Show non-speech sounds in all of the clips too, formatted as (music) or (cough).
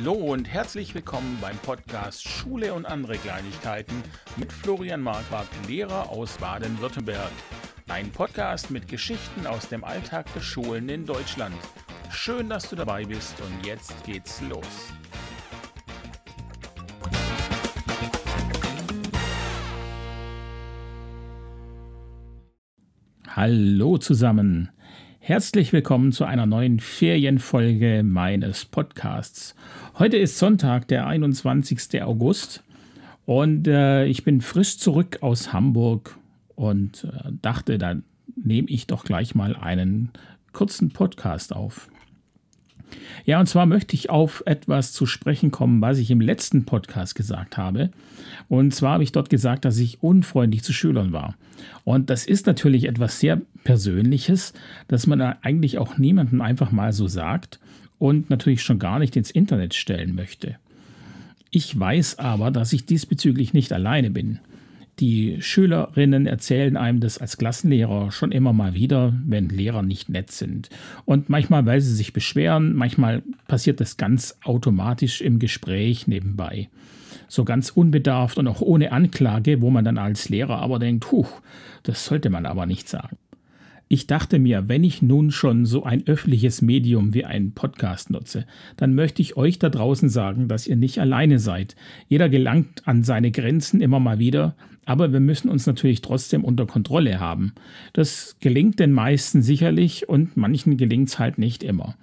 Hallo und herzlich willkommen beim Podcast Schule und andere Kleinigkeiten mit Florian Marquardt, Lehrer aus Baden-Württemberg. Ein Podcast mit Geschichten aus dem Alltag der Schulen in Deutschland. Schön, dass du dabei bist und jetzt geht's los. Hallo zusammen. Herzlich willkommen zu einer neuen Ferienfolge meines Podcasts. Heute ist Sonntag, der 21. August und äh, ich bin frisch zurück aus Hamburg und äh, dachte, dann nehme ich doch gleich mal einen kurzen Podcast auf. Ja, und zwar möchte ich auf etwas zu sprechen kommen, was ich im letzten Podcast gesagt habe. Und zwar habe ich dort gesagt, dass ich unfreundlich zu Schülern war. Und das ist natürlich etwas sehr Persönliches, dass man eigentlich auch niemandem einfach mal so sagt und natürlich schon gar nicht ins Internet stellen möchte. Ich weiß aber, dass ich diesbezüglich nicht alleine bin. Die Schülerinnen erzählen einem das als Klassenlehrer schon immer mal wieder, wenn Lehrer nicht nett sind. Und manchmal, weil sie sich beschweren, manchmal passiert das ganz automatisch im Gespräch nebenbei. So ganz unbedarft und auch ohne Anklage, wo man dann als Lehrer aber denkt, huch, das sollte man aber nicht sagen. Ich dachte mir, wenn ich nun schon so ein öffentliches Medium wie einen Podcast nutze, dann möchte ich euch da draußen sagen, dass ihr nicht alleine seid. Jeder gelangt an seine Grenzen immer mal wieder, aber wir müssen uns natürlich trotzdem unter Kontrolle haben. Das gelingt den meisten sicherlich und manchen gelingt es halt nicht immer.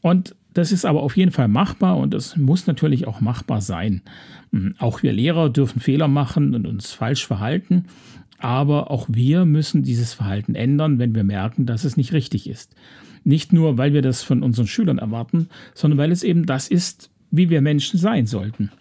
Und das ist aber auf jeden Fall machbar und es muss natürlich auch machbar sein. Hm, auch wir Lehrer dürfen Fehler machen und uns falsch verhalten. Aber auch wir müssen dieses Verhalten ändern, wenn wir merken, dass es nicht richtig ist. Nicht nur, weil wir das von unseren Schülern erwarten, sondern weil es eben das ist, wie wir Menschen sein sollten.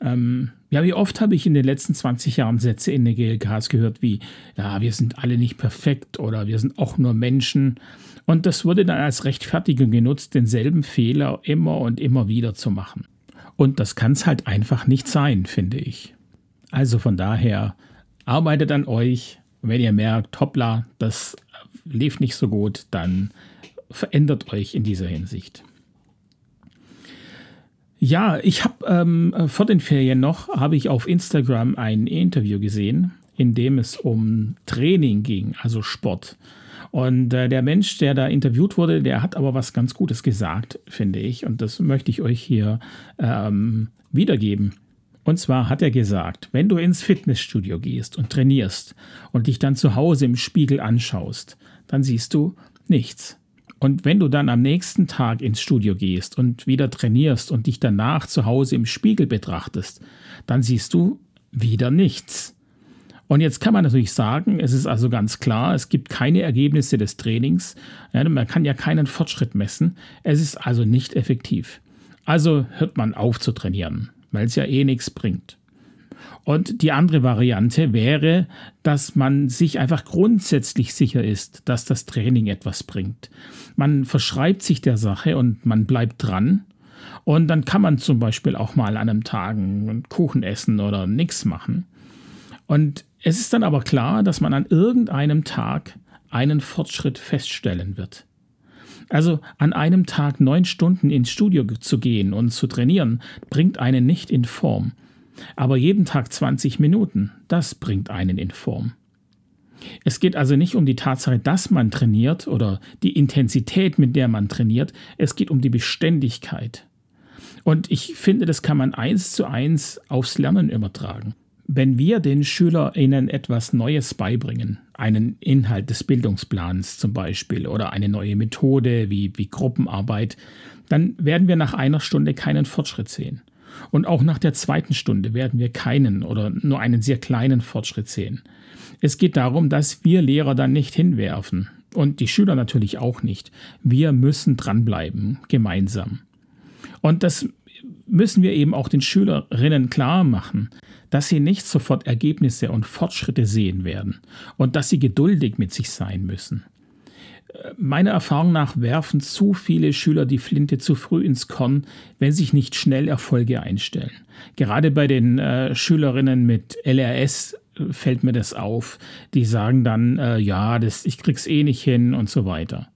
Ähm, ja, wie oft habe ich in den letzten 20 Jahren Sätze in den GLKs gehört wie, ja, wir sind alle nicht perfekt oder wir sind auch nur Menschen. Und das wurde dann als Rechtfertigung genutzt, denselben Fehler immer und immer wieder zu machen. Und das kann es halt einfach nicht sein, finde ich. Also von daher, arbeitet an euch. wenn ihr merkt, hoppla, das lief nicht so gut, dann verändert euch in dieser Hinsicht. Ja, ich habe ähm, vor den Ferien noch, habe ich auf Instagram ein Interview gesehen, in dem es um Training ging, also Sport. Und äh, der Mensch, der da interviewt wurde, der hat aber was ganz Gutes gesagt, finde ich. Und das möchte ich euch hier ähm, wiedergeben. Und zwar hat er gesagt, wenn du ins Fitnessstudio gehst und trainierst und dich dann zu Hause im Spiegel anschaust, dann siehst du nichts. Und wenn du dann am nächsten Tag ins Studio gehst und wieder trainierst und dich danach zu Hause im Spiegel betrachtest, dann siehst du wieder nichts. Und jetzt kann man natürlich sagen, es ist also ganz klar, es gibt keine Ergebnisse des Trainings. Man kann ja keinen Fortschritt messen. Es ist also nicht effektiv. Also hört man auf zu trainieren weil es ja eh nichts bringt. Und die andere Variante wäre, dass man sich einfach grundsätzlich sicher ist, dass das Training etwas bringt. Man verschreibt sich der Sache und man bleibt dran. Und dann kann man zum Beispiel auch mal an einem Tag einen Kuchen essen oder nichts machen. Und es ist dann aber klar, dass man an irgendeinem Tag einen Fortschritt feststellen wird. Also an einem Tag neun Stunden ins Studio zu gehen und zu trainieren, bringt einen nicht in Form. Aber jeden Tag 20 Minuten, das bringt einen in Form. Es geht also nicht um die Tatsache, dass man trainiert oder die Intensität, mit der man trainiert, es geht um die Beständigkeit. Und ich finde, das kann man eins zu eins aufs Lernen übertragen. Wenn wir den SchülerInnen etwas Neues beibringen, einen Inhalt des Bildungsplans zum Beispiel oder eine neue Methode wie, wie Gruppenarbeit, dann werden wir nach einer Stunde keinen Fortschritt sehen. Und auch nach der zweiten Stunde werden wir keinen oder nur einen sehr kleinen Fortschritt sehen. Es geht darum, dass wir Lehrer dann nicht hinwerfen und die Schüler natürlich auch nicht. Wir müssen dranbleiben, gemeinsam. Und das müssen wir eben auch den Schülerinnen klar machen, dass sie nicht sofort Ergebnisse und Fortschritte sehen werden und dass sie geduldig mit sich sein müssen. Meiner Erfahrung nach werfen zu viele Schüler die Flinte zu früh ins Korn, wenn sich nicht schnell Erfolge einstellen. Gerade bei den äh, Schülerinnen mit LRS äh, fällt mir das auf. Die sagen dann, äh, ja, das, ich krieg's eh nicht hin und so weiter.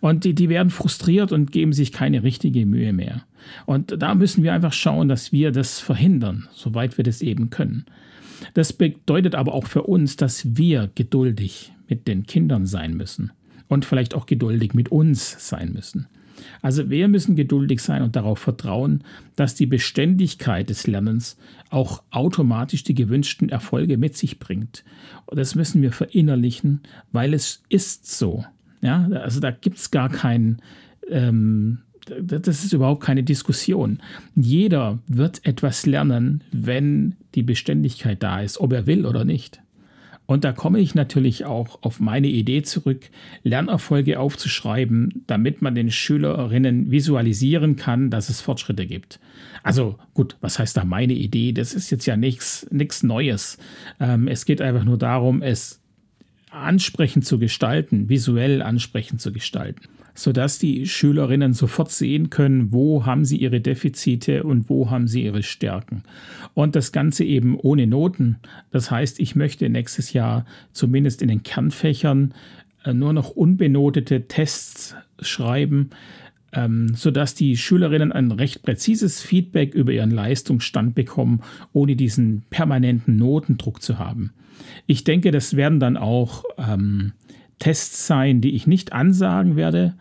Und die, die werden frustriert und geben sich keine richtige Mühe mehr. Und da müssen wir einfach schauen, dass wir das verhindern, soweit wir das eben können. Das bedeutet aber auch für uns, dass wir geduldig mit den Kindern sein müssen und vielleicht auch geduldig mit uns sein müssen. Also wir müssen geduldig sein und darauf vertrauen, dass die Beständigkeit des Lernens auch automatisch die gewünschten Erfolge mit sich bringt. Und das müssen wir verinnerlichen, weil es ist so. Ja, also da gibt es gar keinen, ähm, das ist überhaupt keine Diskussion. Jeder wird etwas lernen, wenn die Beständigkeit da ist, ob er will oder nicht. Und da komme ich natürlich auch auf meine Idee zurück, Lernerfolge aufzuschreiben, damit man den Schülerinnen visualisieren kann, dass es Fortschritte gibt. Also gut, was heißt da meine Idee? Das ist jetzt ja nichts Neues. Ähm, es geht einfach nur darum, es ansprechend zu gestalten, visuell ansprechend zu gestalten sodass die Schülerinnen sofort sehen können, wo haben sie ihre Defizite und wo haben sie ihre Stärken. Und das Ganze eben ohne Noten. Das heißt, ich möchte nächstes Jahr zumindest in den Kernfächern äh, nur noch unbenotete Tests schreiben, ähm, sodass die Schülerinnen ein recht präzises Feedback über ihren Leistungsstand bekommen, ohne diesen permanenten Notendruck zu haben. Ich denke, das werden dann auch ähm, Tests sein, die ich nicht ansagen werde,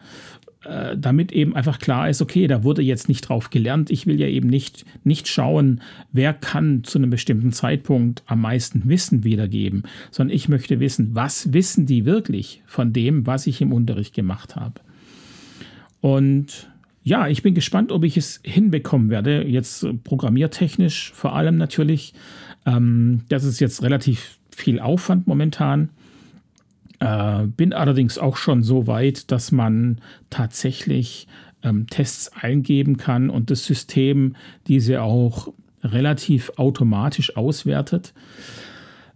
äh, damit eben einfach klar ist, okay, da wurde jetzt nicht drauf gelernt. Ich will ja eben nicht, nicht schauen, wer kann zu einem bestimmten Zeitpunkt am meisten Wissen wiedergeben, sondern ich möchte wissen, was wissen die wirklich von dem, was ich im Unterricht gemacht habe. Und ja, ich bin gespannt, ob ich es hinbekommen werde, jetzt programmiertechnisch vor allem natürlich. Ähm, das ist jetzt relativ viel Aufwand momentan. Äh, bin allerdings auch schon so weit, dass man tatsächlich ähm, Tests eingeben kann und das System diese auch relativ automatisch auswertet.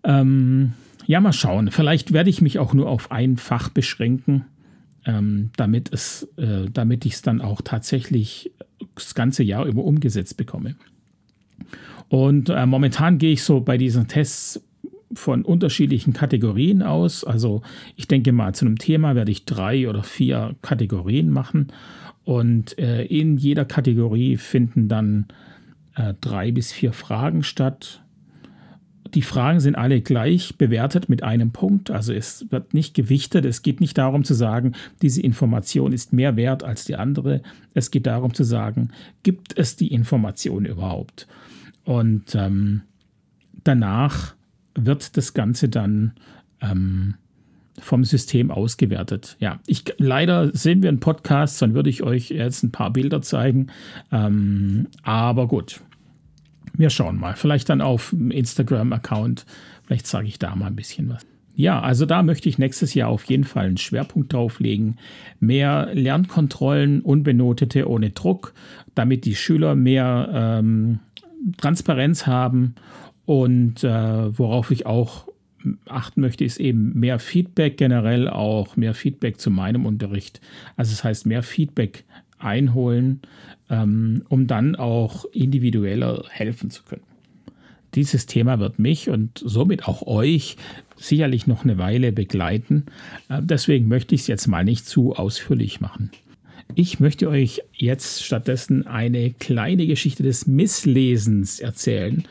Ähm, ja, mal schauen. Vielleicht werde ich mich auch nur auf ein Fach beschränken, ähm, damit, es, äh, damit ich es dann auch tatsächlich das ganze Jahr über umgesetzt bekomme. Und äh, momentan gehe ich so bei diesen Tests von unterschiedlichen Kategorien aus. Also ich denke mal, zu einem Thema werde ich drei oder vier Kategorien machen. Und äh, in jeder Kategorie finden dann äh, drei bis vier Fragen statt. Die Fragen sind alle gleich bewertet mit einem Punkt. Also es wird nicht gewichtet. Es geht nicht darum zu sagen, diese Information ist mehr wert als die andere. Es geht darum zu sagen, gibt es die Information überhaupt? Und ähm, danach wird das Ganze dann ähm, vom System ausgewertet. Ja, ich leider sehen wir einen Podcast, dann würde ich euch jetzt ein paar Bilder zeigen. Ähm, aber gut, wir schauen mal. Vielleicht dann auf Instagram-Account. Vielleicht sage ich da mal ein bisschen was. Ja, also da möchte ich nächstes Jahr auf jeden Fall einen Schwerpunkt drauflegen. Mehr Lernkontrollen, unbenotete ohne Druck, damit die Schüler mehr ähm, Transparenz haben und äh, worauf ich auch achten möchte, ist eben mehr Feedback generell, auch mehr Feedback zu meinem Unterricht. Also das heißt, mehr Feedback einholen, ähm, um dann auch individueller helfen zu können. Dieses Thema wird mich und somit auch euch sicherlich noch eine Weile begleiten. Äh, deswegen möchte ich es jetzt mal nicht zu ausführlich machen. Ich möchte euch jetzt stattdessen eine kleine Geschichte des Misslesens erzählen.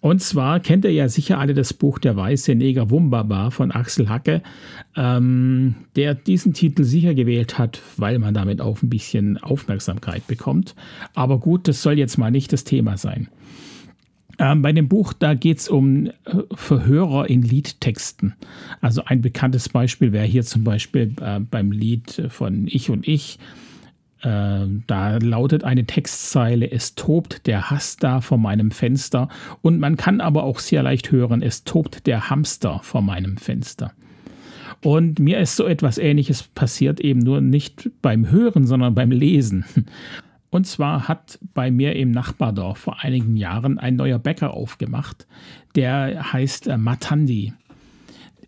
Und zwar kennt ihr ja sicher alle das Buch Der weiße Neger Wumbaba von Axel Hacke, ähm, der diesen Titel sicher gewählt hat, weil man damit auch ein bisschen Aufmerksamkeit bekommt. Aber gut, das soll jetzt mal nicht das Thema sein. Ähm, bei dem Buch, da geht es um äh, Verhörer in Liedtexten. Also ein bekanntes Beispiel wäre hier zum Beispiel äh, beim Lied von Ich und Ich. Ähm, da lautet eine Textzeile, es tobt der Hass da vor meinem Fenster. Und man kann aber auch sehr leicht hören, es tobt der Hamster vor meinem Fenster. Und mir ist so etwas Ähnliches passiert, eben nur nicht beim Hören, sondern beim Lesen. Und zwar hat bei mir im Nachbardorf vor einigen Jahren ein neuer Bäcker aufgemacht, der heißt äh, Matandi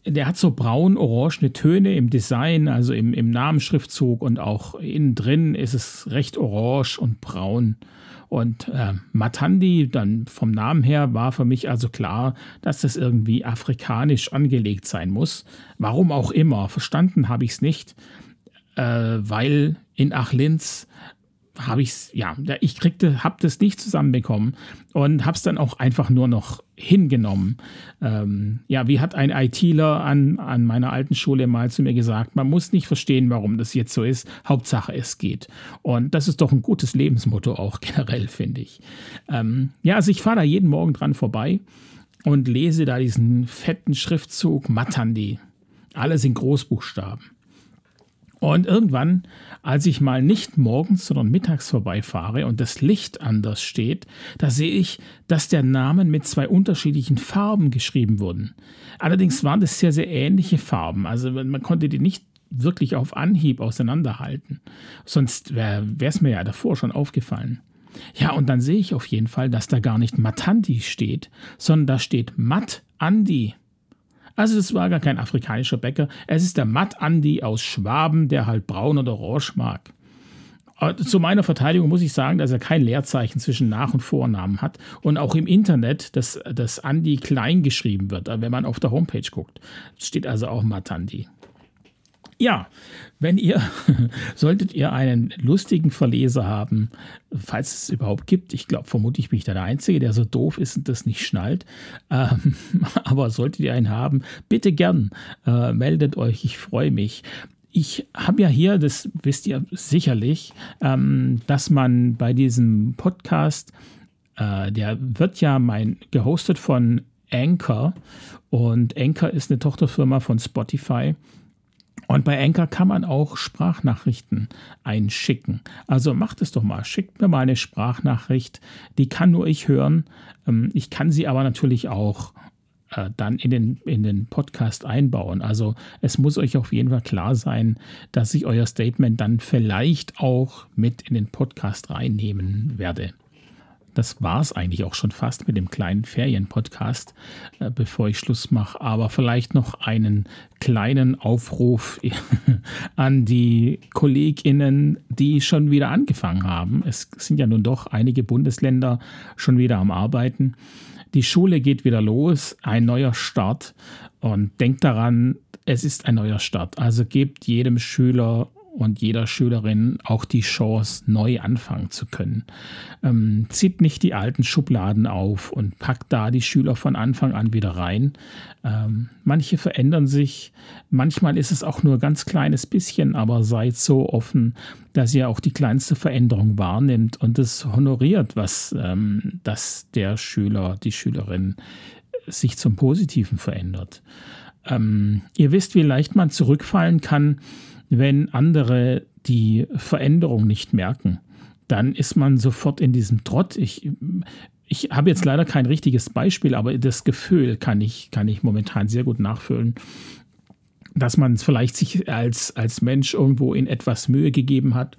der hat so braun-orangene Töne im Design, also im, im Namensschriftzug und auch innen drin ist es recht orange und braun. Und äh, Matandi, dann vom Namen her, war für mich also klar, dass das irgendwie afrikanisch angelegt sein muss. Warum auch immer, verstanden habe ich es nicht. äh, weil in Achlinz habe ich es, ja, ich kriegte, habe das nicht zusammenbekommen und habe es dann auch einfach nur noch hingenommen. Ähm, ja, wie hat ein ITler an, an meiner alten Schule mal zu mir gesagt, man muss nicht verstehen, warum das jetzt so ist, Hauptsache es geht. Und das ist doch ein gutes Lebensmotto auch (laughs) generell, finde ich. Ähm, ja, also ich fahre da jeden Morgen dran vorbei und lese da diesen fetten Schriftzug Matandi. Alles in Großbuchstaben. Und irgendwann, als ich mal nicht morgens, sondern mittags vorbeifahre und das Licht anders steht, da sehe ich, dass der Name mit zwei unterschiedlichen Farben geschrieben wurden. Allerdings waren das sehr, sehr ähnliche Farben. Also man konnte die nicht wirklich auf Anhieb auseinanderhalten. Sonst wäre es mir ja davor schon aufgefallen. Ja, und dann sehe ich auf jeden Fall, dass da gar nicht Matandi steht, sondern da steht Mat Andi. Also es war gar kein afrikanischer Bäcker, es ist der Matt Andi aus Schwaben, der halt braun oder orange mag. Äh, zu meiner Verteidigung muss ich sagen, dass er kein Leerzeichen zwischen Nach- und Vornamen hat und auch im Internet das, das Andi klein geschrieben wird, wenn man auf der Homepage guckt. Steht also auch Matandi. Ja, wenn ihr, (laughs) solltet ihr einen lustigen Verleser haben, falls es überhaupt gibt, ich glaube, vermutlich bin ich da der Einzige, der so doof ist und das nicht schnallt, (laughs) ähm, aber solltet ihr einen haben, bitte gern, äh, meldet euch, ich freue mich. Ich habe ja hier, das wisst ihr sicherlich, ähm, dass man bei diesem Podcast, äh, der wird ja mein gehostet von Anchor und Anchor ist eine Tochterfirma von Spotify. Und bei Anchor kann man auch Sprachnachrichten einschicken. Also macht es doch mal. Schickt mir mal eine Sprachnachricht. Die kann nur ich hören. Ähm, ich kann sie aber natürlich auch äh, dann in den, in den Podcast einbauen. Also es muss euch auf jeden Fall klar sein, dass ich euer Statement dann vielleicht auch mit in den Podcast reinnehmen werde das war es eigentlich auch schon fast mit dem kleinen Ferienpodcast, äh, bevor ich Schluss mache. Aber vielleicht noch einen kleinen Aufruf (laughs) an die KollegInnen, die schon wieder angefangen haben. Es sind ja nun doch einige Bundesländer schon wieder am Arbeiten. Die Schule geht wieder los, ein neuer Start. Und denkt daran, es ist ein neuer Start. Also gebt jedem Schüler und jeder Schülerin auch die Chance, neu anfangen zu können. Ähm, zieht nicht die alten Schubladen auf und packt da die Schüler von Anfang an wieder rein. Ähm, manche verändern sich, manchmal ist es auch nur ein ganz kleines bisschen, aber seid so offen, dass ihr auch die kleinste Veränderung wahrnimmt und es honoriert, was ähm, dass der Schüler, die Schülerin sich zum Positiven verändert. Ähm, ihr wisst, wie leicht man zurückfallen kann, wenn andere die Veränderung nicht merken, dann ist man sofort in diesem Trott. Ich, ich habe jetzt leider kein richtiges Beispiel, aber das Gefühl kann ich, kann ich momentan sehr gut nachfühlen, dass man vielleicht sich als, als Mensch irgendwo in etwas Mühe gegeben hat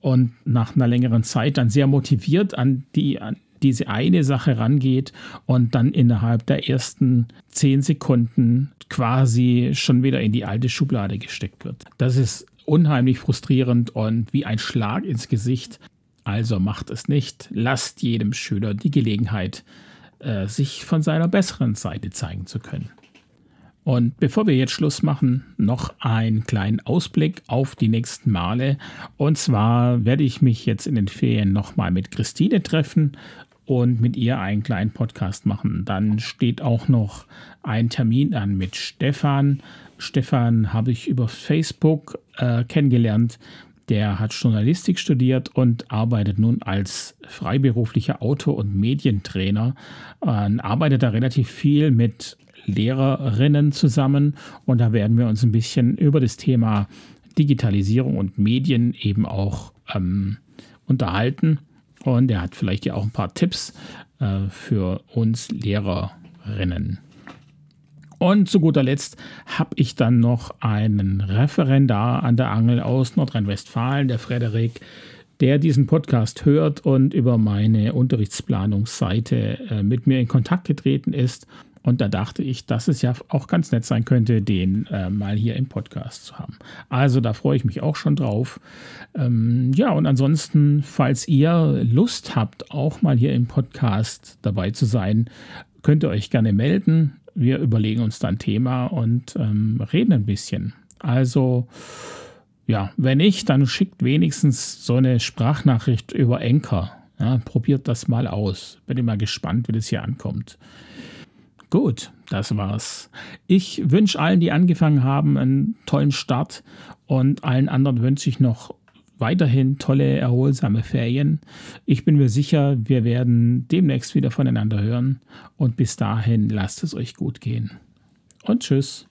und nach einer längeren Zeit dann sehr motiviert an die, an diese eine Sache rangeht und dann innerhalb der ersten zehn Sekunden quasi schon wieder in die alte Schublade gesteckt wird. Das ist unheimlich frustrierend und wie ein Schlag ins Gesicht. Also macht es nicht. Lasst jedem Schüler die Gelegenheit, äh, sich von seiner besseren Seite zeigen zu können. Und bevor wir jetzt Schluss machen, noch einen kleinen Ausblick auf die nächsten Male. Und zwar werde ich mich jetzt in den Ferien nochmal mit Christine treffen und mit ihr einen kleinen Podcast machen. Dann steht auch noch ein Termin an mit Stefan. Stefan habe ich über Facebook äh, kennengelernt. Der hat Journalistik studiert und arbeitet nun als freiberuflicher Autor und Medientrainer. Äh, arbeitet da relativ viel mit Lehrerinnen zusammen und da werden wir uns ein bisschen über das Thema Digitalisierung und Medien eben auch ähm, unterhalten. Und er hat vielleicht ja auch ein paar Tipps äh, für uns Lehrerinnen. Und zu guter Letzt habe ich dann noch einen Referendar an der Angel aus Nordrhein-Westfalen, der Frederik, der diesen Podcast hört und über meine Unterrichtsplanungsseite äh, mit mir in Kontakt getreten ist und da dachte ich, dass es ja auch ganz nett sein könnte, den äh, mal hier im Podcast zu haben. Also da freue ich mich auch schon drauf. Ähm, ja, und ansonsten, falls ihr Lust habt, auch mal hier im Podcast dabei zu sein, könnt ihr euch gerne melden. Wir überlegen uns dann Thema und ähm, reden ein bisschen. Also ja, wenn nicht, dann schickt wenigstens so eine Sprachnachricht über Enker. Ja, probiert das mal aus. Bin mal gespannt, wie das hier ankommt. Gut, das war's. Ich wünsche allen, die angefangen haben, einen tollen Start und allen anderen wünsche ich noch weiterhin tolle, erholsame Ferien. Ich bin mir sicher, wir werden demnächst wieder voneinander hören und bis dahin lasst es euch gut gehen. Und tschüss.